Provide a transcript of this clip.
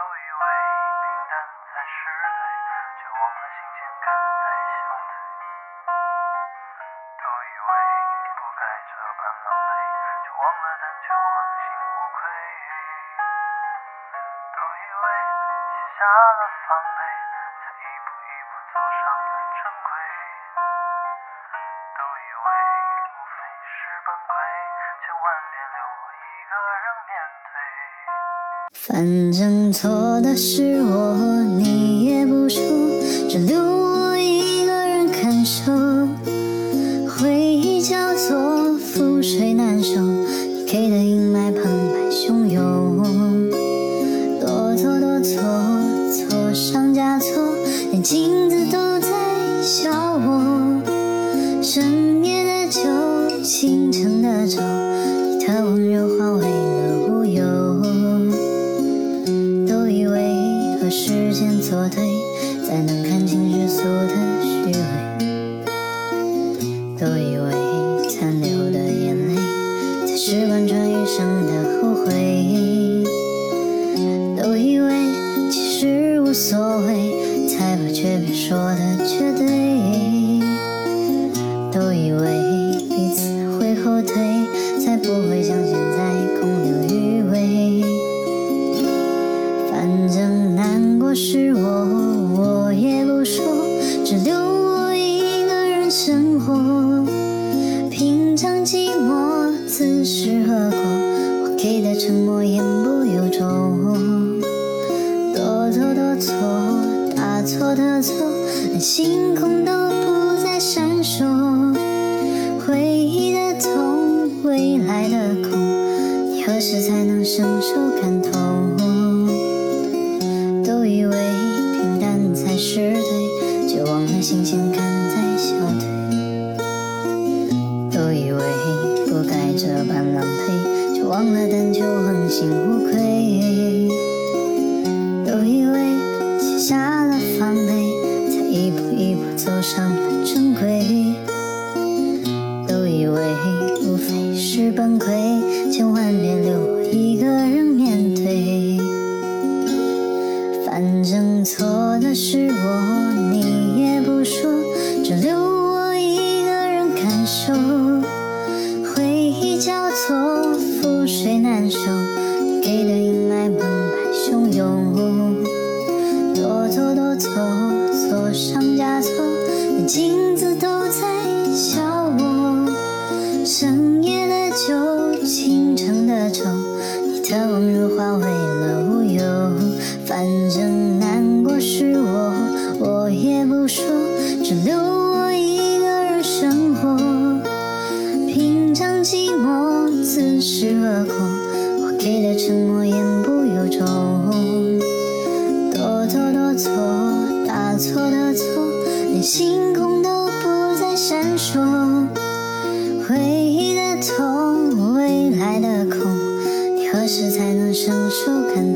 都以为平淡才是对，却忘了新鲜感在消退。都以为不该这般狼狈，却忘了但求问心无愧。都以为卸下了防备，反正错的是我，你也不说，只留我一个人感受。回忆交错，覆水难收，你给的阴霾澎湃汹涌。多错多错，错上加错，连镜子都在笑我。深夜的酒，清晨的粥，才能看清世俗的虚伪。都以为残留的眼泪，才是贯穿余生的后悔。都以为其实无所谓，才把诀别说的绝对。都以为反正难过是我，我也不说，只留我一个人生活。平常寂寞，自是何果？我给的沉默言不由衷。多错多错，大错特错，连星空都不再闪烁。回忆的痛，未来的空，你何时才能伸手感同？忘了新鲜感在消退。都以为不该这般狼狈，就忘了但求问心无愧。都以为卸下了防备，才一步一步走上了正轨。都以为无非是崩溃，千万别留我一个人面对。反正错的是我，你不说，只留我一个人感受。回忆交错，覆水难收，你给的阴霾澎湃汹涌。多错多错，错上加错，连镜子都在笑我。深夜的酒，清晨的粥，你的温柔化为了是恶果，我给的沉默言不由衷。多错多错，大错特错，连星空都不再闪烁。回忆的痛，未来的空，何时才能伸手感